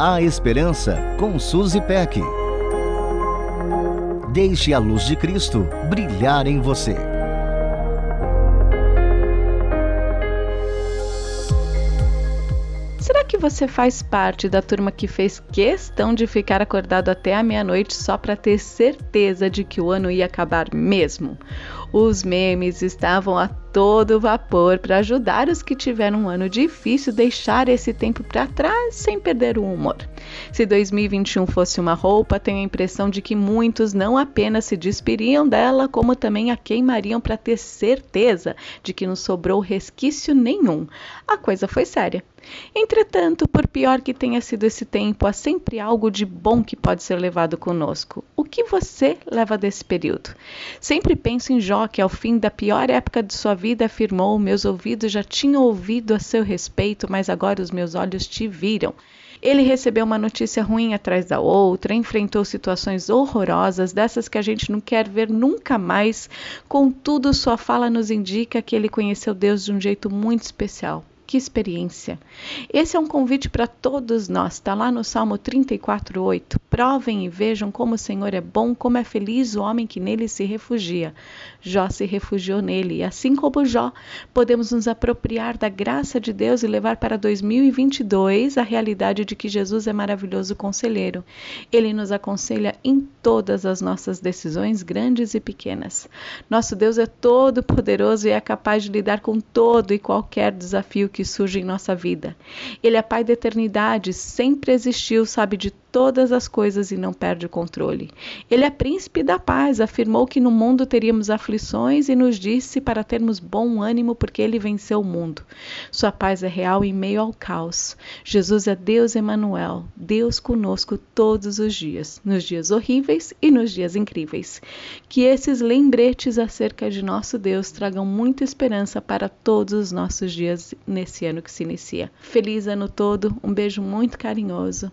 A Esperança com Suzy Peck. Deixe a luz de Cristo brilhar em você. Será que você faz parte da turma que fez questão de ficar acordado até a meia-noite só para ter certeza de que o ano ia acabar mesmo? Os memes estavam a todo vapor para ajudar os que tiveram um ano difícil deixar esse tempo para trás sem perder o humor. Se 2021 fosse uma roupa, tenho a impressão de que muitos não apenas se despiriam dela, como também a queimariam para ter certeza de que não sobrou resquício nenhum. A coisa foi séria. Entretanto, por pior que tenha sido esse tempo, há sempre algo de bom que pode ser levado conosco. Que você leva desse período? Sempre penso em Jó, que ao fim da pior época de sua vida afirmou: Meus ouvidos já tinham ouvido a seu respeito, mas agora os meus olhos te viram. Ele recebeu uma notícia ruim atrás da outra, enfrentou situações horrorosas, dessas que a gente não quer ver nunca mais. Contudo, sua fala nos indica que ele conheceu Deus de um jeito muito especial. Que experiência! Esse é um convite para todos nós, está lá no Salmo 34, 8. Provem e vejam como o Senhor é bom, como é feliz o homem que nele se refugia. Jó se refugiou nele, e assim como Jó, podemos nos apropriar da graça de Deus e levar para 2022 a realidade de que Jesus é maravilhoso conselheiro. Ele nos aconselha em todas as nossas decisões, grandes e pequenas. Nosso Deus é todo poderoso e é capaz de lidar com todo e qualquer desafio que que surge em nossa vida. Ele é Pai da eternidade, sempre existiu, sabe de todas as coisas e não perde o controle. Ele é príncipe da paz, afirmou que no mundo teríamos aflições e nos disse para termos bom ânimo porque ele venceu o mundo. Sua paz é real em meio ao caos. Jesus é Deus Emanuel, Deus conosco todos os dias, nos dias horríveis e nos dias incríveis. Que esses lembretes acerca de nosso Deus tragam muita esperança para todos os nossos dias nesse ano que se inicia. Feliz ano todo, um beijo muito carinhoso